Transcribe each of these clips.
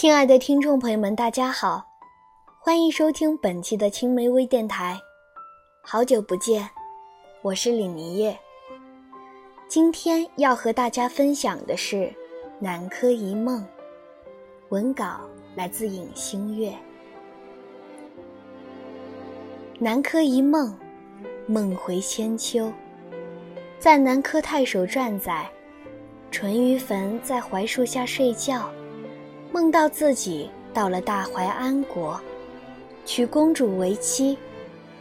亲爱的听众朋友们，大家好，欢迎收听本期的青梅微电台。好久不见，我是李明月。今天要和大家分享的是《南柯一梦》，文稿来自影星月。《南柯一梦》，梦回千秋。在《南柯太守传》载，淳于棼在槐树下睡觉。梦到自己到了大淮安国，娶公主为妻，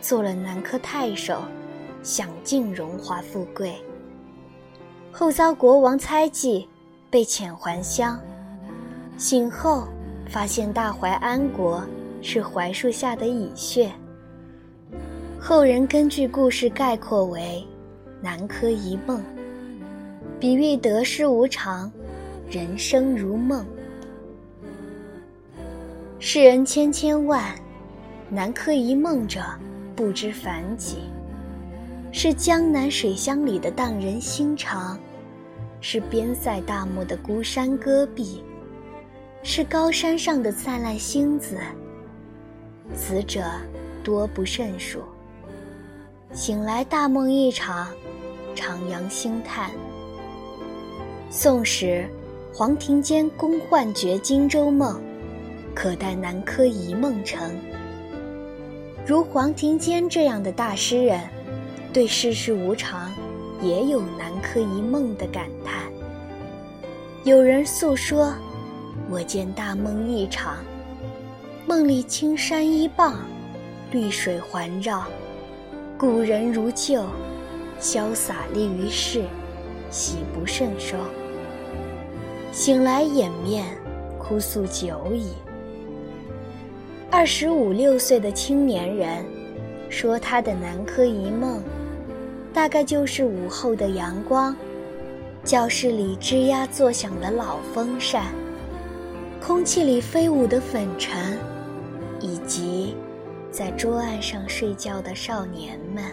做了南柯太守，享尽荣华富贵。后遭国王猜忌，被遣还乡。醒后发现大淮安国是槐树下的蚁穴。后人根据故事概括为“南柯一梦”，比喻得失无常，人生如梦。世人千千万，南柯一梦者不知凡几。是江南水乡里的荡人心肠，是边塞大漠的孤山戈壁，是高山上的灿烂星子。死者多不胜数。醒来大梦一场，徜徉星叹。宋时，黄庭坚公幻觉荆州梦。可待南柯一梦成。如黄庭坚这样的大诗人，对世事无常也有南柯一梦的感叹。有人诉说：“我见大梦一场，梦里青山依傍，绿水环绕，故人如旧，潇洒立于世，喜不胜收。醒来掩面，哭诉久矣。”二十五六岁的青年人，说他的南柯一梦，大概就是午后的阳光，教室里吱呀作响的老风扇，空气里飞舞的粉尘，以及在桌案上睡觉的少年们。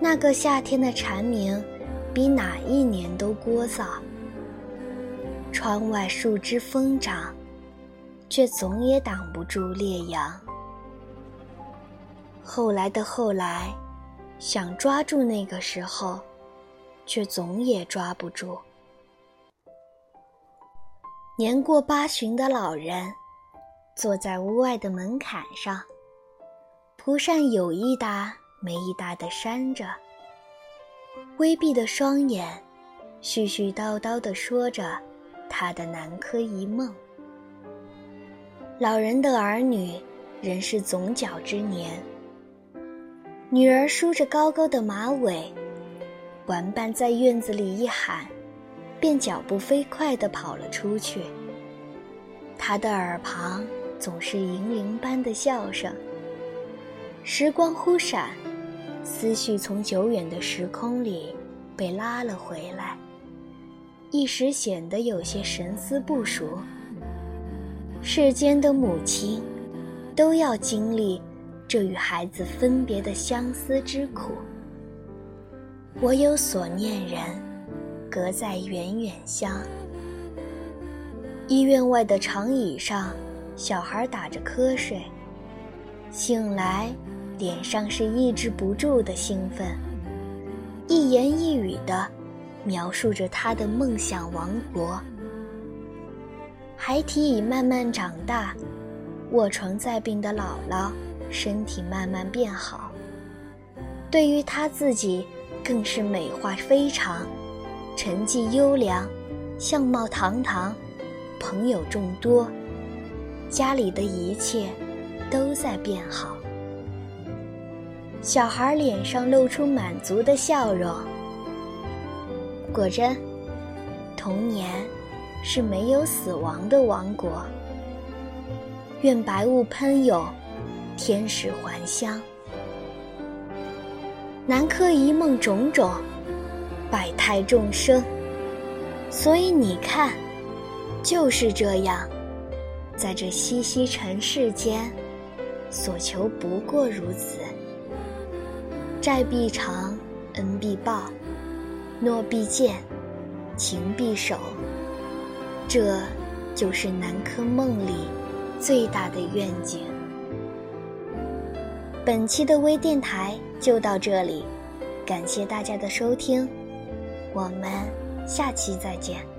那个夏天的蝉鸣，比哪一年都聒噪。窗外树枝疯长。却总也挡不住烈阳。后来的后来，想抓住那个时候，却总也抓不住。年过八旬的老人，坐在屋外的门槛上，蒲扇有一搭没一搭的扇着，微闭的双眼，絮絮叨叨地说着他的南柯一梦。老人的儿女仍是总角之年，女儿梳着高高的马尾，玩伴在院子里一喊，便脚步飞快地跑了出去。他的耳旁总是银铃般的笑声。时光忽闪，思绪从久远的时空里被拉了回来，一时显得有些神思不熟。世间的母亲，都要经历这与孩子分别的相思之苦。我有所念人，隔在远远乡。医院外的长椅上，小孩打着瞌睡，醒来，脸上是抑制不住的兴奋，一言一语地描述着他的梦想王国。孩提已慢慢长大，卧床在病的姥姥身体慢慢变好。对于他自己，更是美化非常，成绩优良，相貌堂堂，朋友众多，家里的一切都在变好。小孩脸上露出满足的笑容。果真，童年。是没有死亡的王国。愿白雾喷涌，天使还乡。南柯一梦种种，百态众生。所以你看，就是这样，在这熙熙尘世间，所求不过如此。债必偿，恩必报，诺必见，情必守。这，就是南柯梦里最大的愿景。本期的微电台就到这里，感谢大家的收听，我们下期再见。